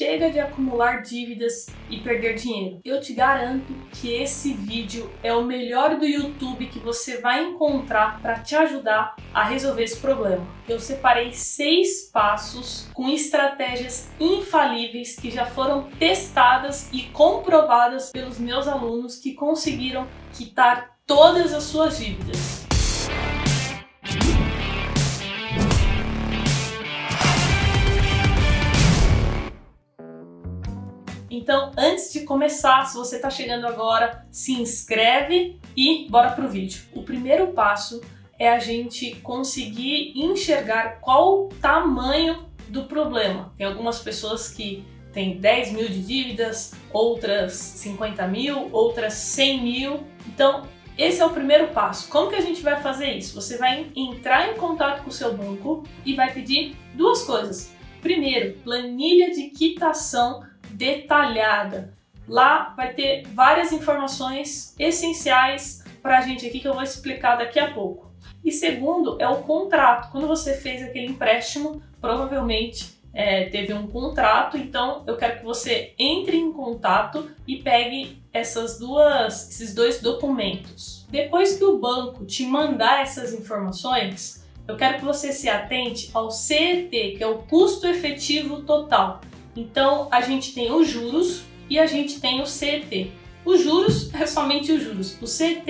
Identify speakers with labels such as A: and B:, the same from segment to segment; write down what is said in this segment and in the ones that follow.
A: chega de acumular dívidas e perder dinheiro. Eu te garanto que esse vídeo é o melhor do YouTube que você vai encontrar para te ajudar a resolver esse problema. Eu separei seis passos com estratégias infalíveis que já foram testadas e comprovadas pelos meus alunos que conseguiram quitar todas as suas dívidas. Então, antes de começar, se você está chegando agora, se inscreve e bora pro vídeo. O primeiro passo é a gente conseguir enxergar qual o tamanho do problema. Tem algumas pessoas que têm 10 mil de dívidas, outras 50 mil, outras 100 mil. Então, esse é o primeiro passo. Como que a gente vai fazer isso? Você vai entrar em contato com o seu banco e vai pedir duas coisas. Primeiro, planilha de quitação detalhada. Lá vai ter várias informações essenciais para a gente aqui que eu vou explicar daqui a pouco. E segundo é o contrato. Quando você fez aquele empréstimo, provavelmente é, teve um contrato, então eu quero que você entre em contato e pegue essas duas, esses dois documentos. Depois que o banco te mandar essas informações, eu quero que você se atente ao CET, que é o custo efetivo total. Então a gente tem os juros e a gente tem o CET. Os juros é somente os juros. O CET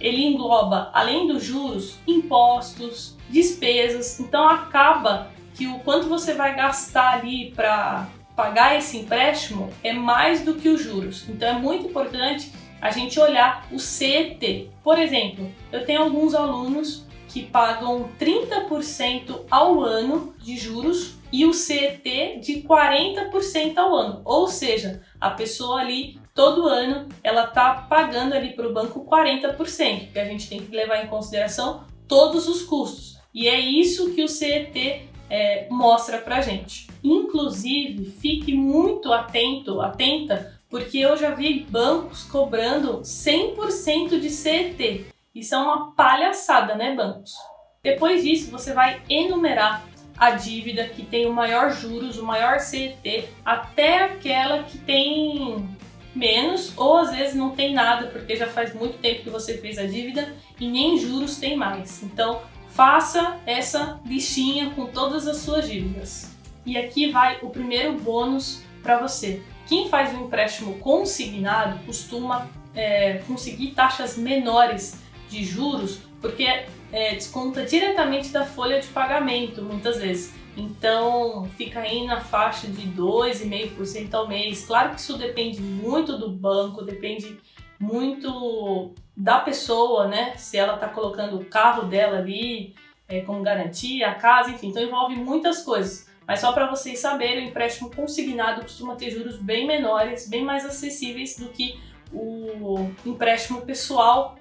A: ele engloba, além dos juros, impostos, despesas. Então acaba que o quanto você vai gastar ali para pagar esse empréstimo é mais do que os juros. Então é muito importante a gente olhar o CET. Por exemplo, eu tenho alguns alunos que pagam 30% ao ano de juros e o CET de 40% ao ano. Ou seja, a pessoa ali todo ano ela tá pagando ali para o banco 40%, que a gente tem que levar em consideração todos os custos. E é isso que o CET é, mostra para gente. Inclusive, fique muito atento, atenta, porque eu já vi bancos cobrando 100% de CET. Isso é uma palhaçada, né, bancos? Depois disso, você vai enumerar a dívida que tem o maior juros, o maior CET, até aquela que tem menos ou às vezes não tem nada, porque já faz muito tempo que você fez a dívida e nem juros tem mais. Então, faça essa listinha com todas as suas dívidas. E aqui vai o primeiro bônus para você. Quem faz um empréstimo consignado costuma é, conseguir taxas menores de juros porque é, desconta diretamente da folha de pagamento, muitas vezes. Então fica aí na faixa de 2,5% ao mês. Claro que isso depende muito do banco, depende muito da pessoa, né? Se ela está colocando o carro dela ali é, como garantia, a casa, enfim, então envolve muitas coisas. Mas só para vocês saberem, o empréstimo consignado costuma ter juros bem menores, bem mais acessíveis do que o empréstimo pessoal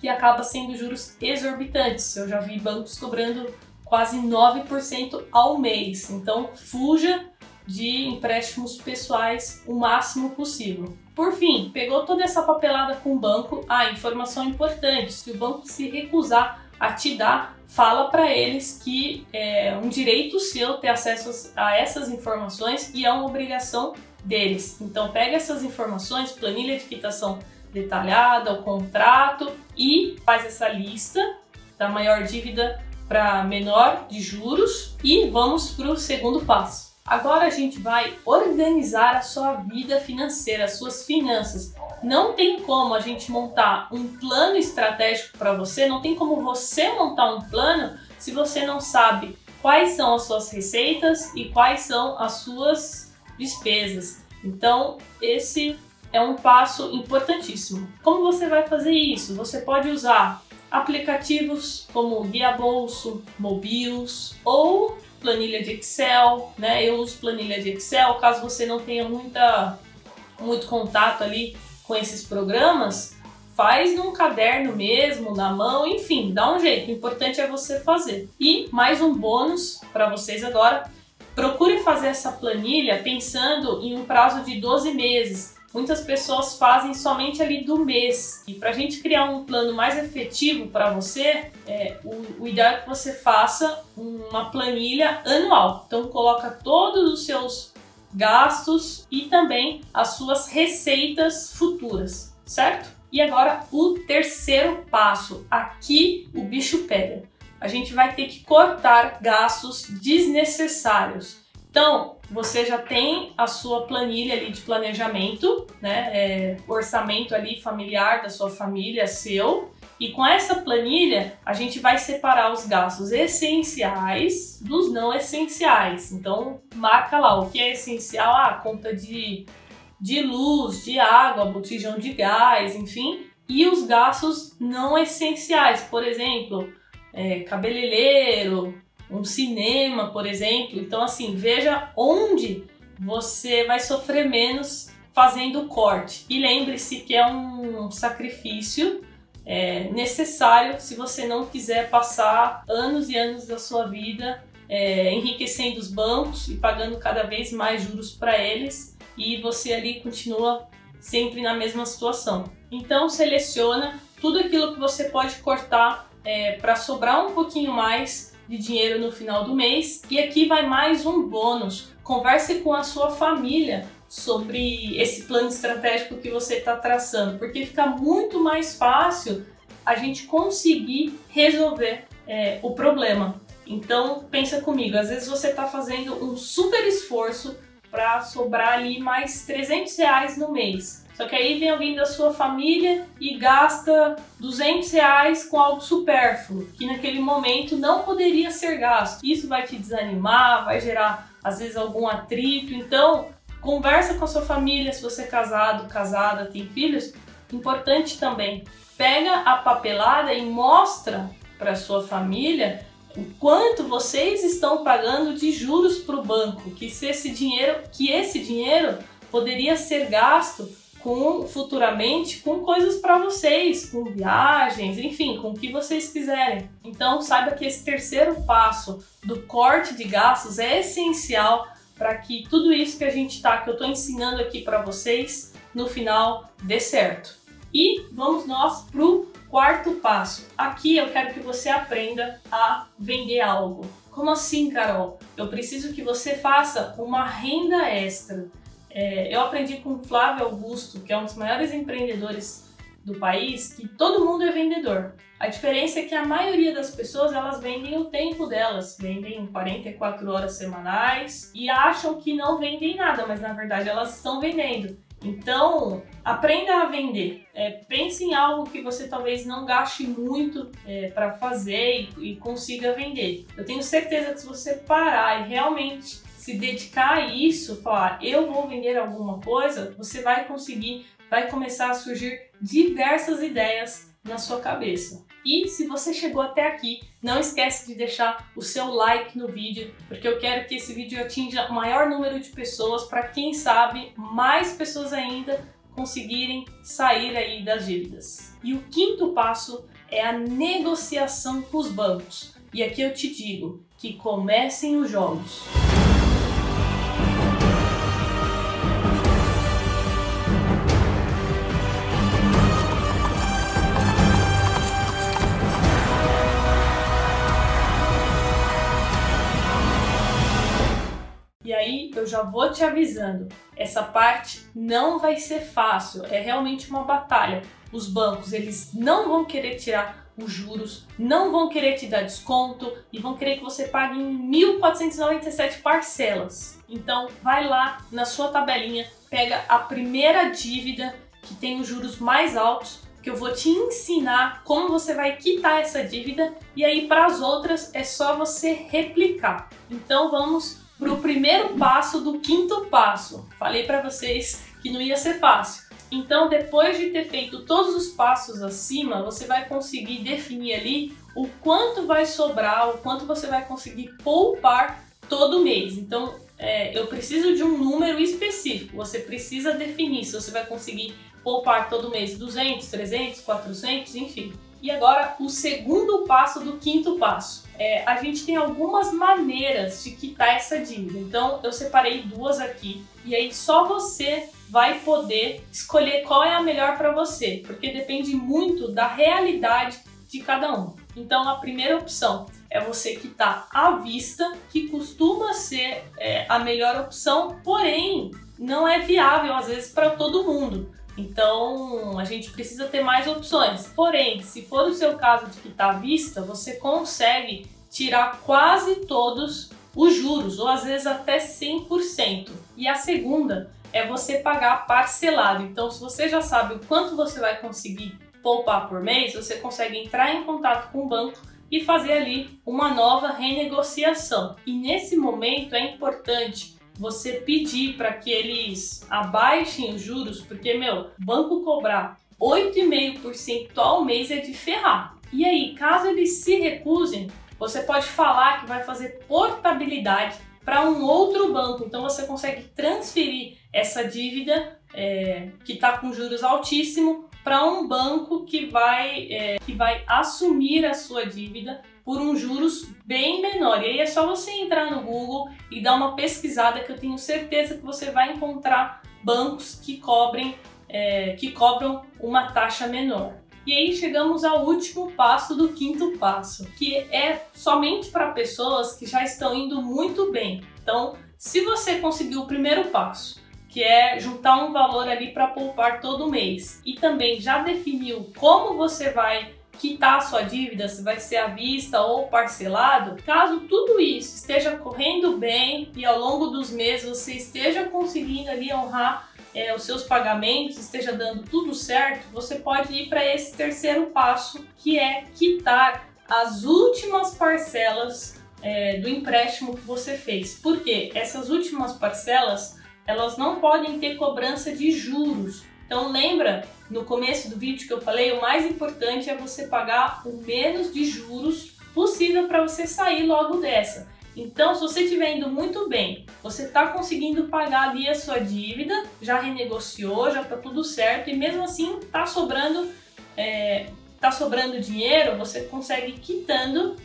A: que acaba sendo juros exorbitantes. Eu já vi bancos cobrando quase 9% ao mês. Então, fuja de empréstimos pessoais o máximo possível. Por fim, pegou toda essa papelada com o banco. Ah, informação importante: se o banco se recusar a te dar, fala para eles que é um direito seu ter acesso a essas informações e é uma obrigação deles. Então, pega essas informações, planilha de quitação detalhada, o contrato e faz essa lista da maior dívida para menor de juros e vamos para o segundo passo. Agora a gente vai organizar a sua vida financeira, as suas finanças. Não tem como a gente montar um plano estratégico para você, não tem como você montar um plano se você não sabe quais são as suas receitas e quais são as suas despesas. Então, esse é um passo importantíssimo. Como você vai fazer isso? Você pode usar aplicativos como Guia Bolso, Mobius ou planilha de Excel, né? Eu uso planilha de Excel, caso você não tenha muita, muito contato ali com esses programas, faz num caderno mesmo, na mão, enfim, dá um jeito. O importante é você fazer. E mais um bônus para vocês agora, procure fazer essa planilha pensando em um prazo de 12 meses muitas pessoas fazem somente ali do mês. E para a gente criar um plano mais efetivo para você, é, o, o, ideal é que você faça uma planilha anual. Então coloca todos os seus gastos e também as suas receitas futuras, certo? E agora o terceiro passo, aqui o bicho pega. A gente vai ter que cortar gastos desnecessários. Então, você já tem a sua planilha ali de planejamento, né? É, orçamento ali familiar da sua família, seu. E com essa planilha, a gente vai separar os gastos essenciais dos não essenciais. Então, marca lá o que é essencial, ah, conta de, de luz, de água, botijão de gás, enfim. E os gastos não essenciais, por exemplo, é, cabeleireiro, um cinema, por exemplo. Então, assim, veja onde você vai sofrer menos fazendo o corte. E lembre-se que é um sacrifício é, necessário se você não quiser passar anos e anos da sua vida é, enriquecendo os bancos e pagando cada vez mais juros para eles e você ali continua sempre na mesma situação. Então seleciona tudo aquilo que você pode cortar é, para sobrar um pouquinho mais de dinheiro no final do mês. E aqui vai mais um bônus. Converse com a sua família sobre esse plano estratégico que você está traçando, porque fica muito mais fácil a gente conseguir resolver é, o problema. Então pensa comigo, às vezes você está fazendo um super esforço para sobrar ali mais 300 reais no mês. Só que aí vem alguém da sua família e gasta 200 reais com algo supérfluo, que naquele momento não poderia ser gasto. Isso vai te desanimar, vai gerar às vezes algum atrito. Então, conversa com a sua família, se você é casado, casada, tem filhos. Importante também, pega a papelada e mostra para sua família o quanto vocês estão pagando de juros para o banco, que se esse dinheiro, que esse dinheiro poderia ser gasto com futuramente com coisas para vocês, com viagens, enfim, com o que vocês quiserem. Então saiba que esse terceiro passo do corte de gastos é essencial para que tudo isso que a gente tá, que eu estou ensinando aqui para vocês, no final dê certo. E vamos nós pro quarto passo. Aqui eu quero que você aprenda a vender algo. Como assim, Carol? Eu preciso que você faça uma renda extra. É, eu aprendi com Flávio Augusto, que é um dos maiores empreendedores do país, que todo mundo é vendedor. A diferença é que a maioria das pessoas elas vendem o tempo delas, vendem 44 horas semanais e acham que não vendem nada, mas na verdade elas estão vendendo. Então, aprenda a vender. É, pense em algo que você talvez não gaste muito é, para fazer e, e consiga vender. Eu tenho certeza que se você parar e realmente se dedicar a isso, falar eu vou vender alguma coisa, você vai conseguir, vai começar a surgir diversas ideias na sua cabeça. E se você chegou até aqui, não esquece de deixar o seu like no vídeo, porque eu quero que esse vídeo atinja o maior número de pessoas para quem sabe mais pessoas ainda conseguirem sair aí das dívidas. E o quinto passo é a negociação com os bancos. E aqui eu te digo que comecem os jogos. Eu já vou te avisando, essa parte não vai ser fácil, é realmente uma batalha. Os bancos, eles não vão querer tirar os juros, não vão querer te dar desconto e vão querer que você pague em 1.497 parcelas. Então, vai lá na sua tabelinha, pega a primeira dívida que tem os juros mais altos, que eu vou te ensinar como você vai quitar essa dívida e aí para as outras é só você replicar. Então, vamos para o primeiro passo do quinto passo. Falei para vocês que não ia ser fácil. Então, depois de ter feito todos os passos acima, você vai conseguir definir ali o quanto vai sobrar, o quanto você vai conseguir poupar todo mês. Então, é, eu preciso de um número específico. Você precisa definir se você vai conseguir poupar todo mês 200, 300, 400, enfim. E agora, o segundo passo do quinto passo. É, a gente tem algumas maneiras de quitar essa dívida. Então, eu separei duas aqui. E aí, só você vai poder escolher qual é a melhor para você, porque depende muito da realidade de cada um. Então, a primeira opção é você quitar à vista, que costuma ser é, a melhor opção, porém não é viável às vezes para todo mundo. Então a gente precisa ter mais opções. Porém, se for o seu caso de quitar à vista, você consegue tirar quase todos os juros, ou às vezes até 100%. E a segunda é você pagar parcelado. Então, se você já sabe o quanto você vai conseguir poupar por mês, você consegue entrar em contato com o banco e fazer ali uma nova renegociação. E nesse momento é importante você pedir para que eles abaixem os juros, porque meu, banco cobrar 8,5% ao mês é de ferrar. E aí, caso eles se recusem, você pode falar que vai fazer portabilidade para um outro banco. Então você consegue transferir essa dívida é, que está com juros altíssimo para um banco que vai, é, que vai assumir a sua dívida por um juros bem menor. E aí é só você entrar no Google e dar uma pesquisada que eu tenho certeza que você vai encontrar bancos que cobrem é, que cobram uma taxa menor. E aí chegamos ao último passo do quinto passo, que é somente para pessoas que já estão indo muito bem. Então, se você conseguiu o primeiro passo, que é juntar um valor ali para poupar todo mês. E também já definiu como você vai quitar a sua dívida, se vai ser à vista ou parcelado. Caso tudo isso esteja correndo bem e ao longo dos meses você esteja conseguindo ali honrar é, os seus pagamentos, esteja dando tudo certo, você pode ir para esse terceiro passo, que é quitar as últimas parcelas é, do empréstimo que você fez. Porque essas últimas parcelas elas não podem ter cobrança de juros. Então lembra no começo do vídeo que eu falei, o mais importante é você pagar o menos de juros possível para você sair logo dessa. Então, se você estiver indo muito bem, você está conseguindo pagar ali a sua dívida, já renegociou, já está tudo certo, e mesmo assim está sobrando, é, tá sobrando dinheiro, você consegue quitando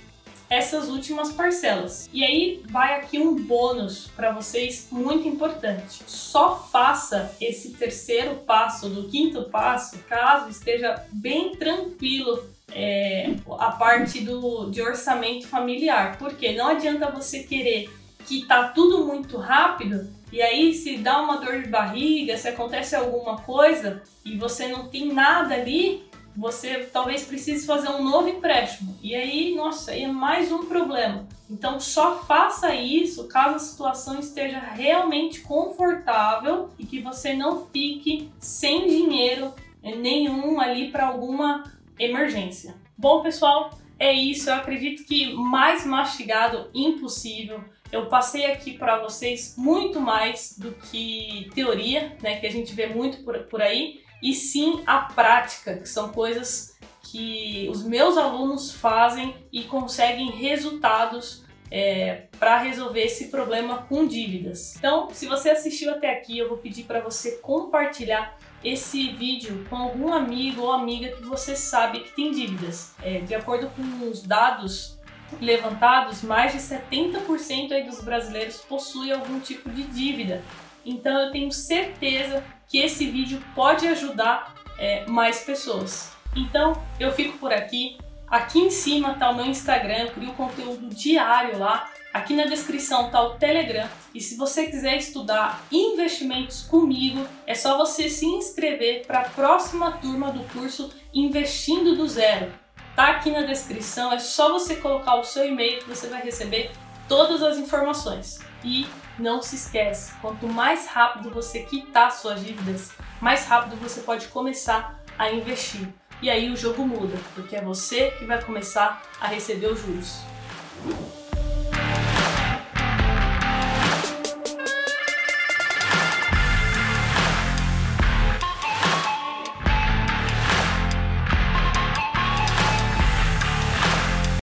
A: essas últimas parcelas. E aí vai aqui um bônus para vocês muito importante. Só faça esse terceiro passo do quinto passo caso esteja bem tranquilo é, a parte do, de orçamento familiar. Porque não adianta você querer que tá tudo muito rápido e aí se dá uma dor de barriga, se acontece alguma coisa e você não tem nada ali, você talvez precise fazer um novo empréstimo. E aí, nossa, é mais um problema. Então, só faça isso caso a situação esteja realmente confortável e que você não fique sem dinheiro nenhum ali para alguma emergência. Bom, pessoal, é isso. Eu acredito que mais mastigado impossível. Eu passei aqui para vocês muito mais do que teoria, né, que a gente vê muito por, por aí e sim a prática, que são coisas que os meus alunos fazem e conseguem resultados é, para resolver esse problema com dívidas. Então, se você assistiu até aqui, eu vou pedir para você compartilhar esse vídeo com algum amigo ou amiga que você sabe que tem dívidas. É, de acordo com os dados levantados, mais de 70% aí dos brasileiros possuem algum tipo de dívida. Então eu tenho certeza que esse vídeo pode ajudar é, mais pessoas. Então eu fico por aqui. Aqui em cima tá o meu Instagram, eu crio conteúdo diário lá. Aqui na descrição tá o Telegram. E se você quiser estudar investimentos comigo, é só você se inscrever para a próxima turma do curso Investindo do Zero. Tá aqui na descrição, é só você colocar o seu e-mail que você vai receber todas as informações. E não se esquece, quanto mais rápido você quitar suas dívidas, mais rápido você pode começar a investir. E aí o jogo muda, porque é você que vai começar a receber os juros.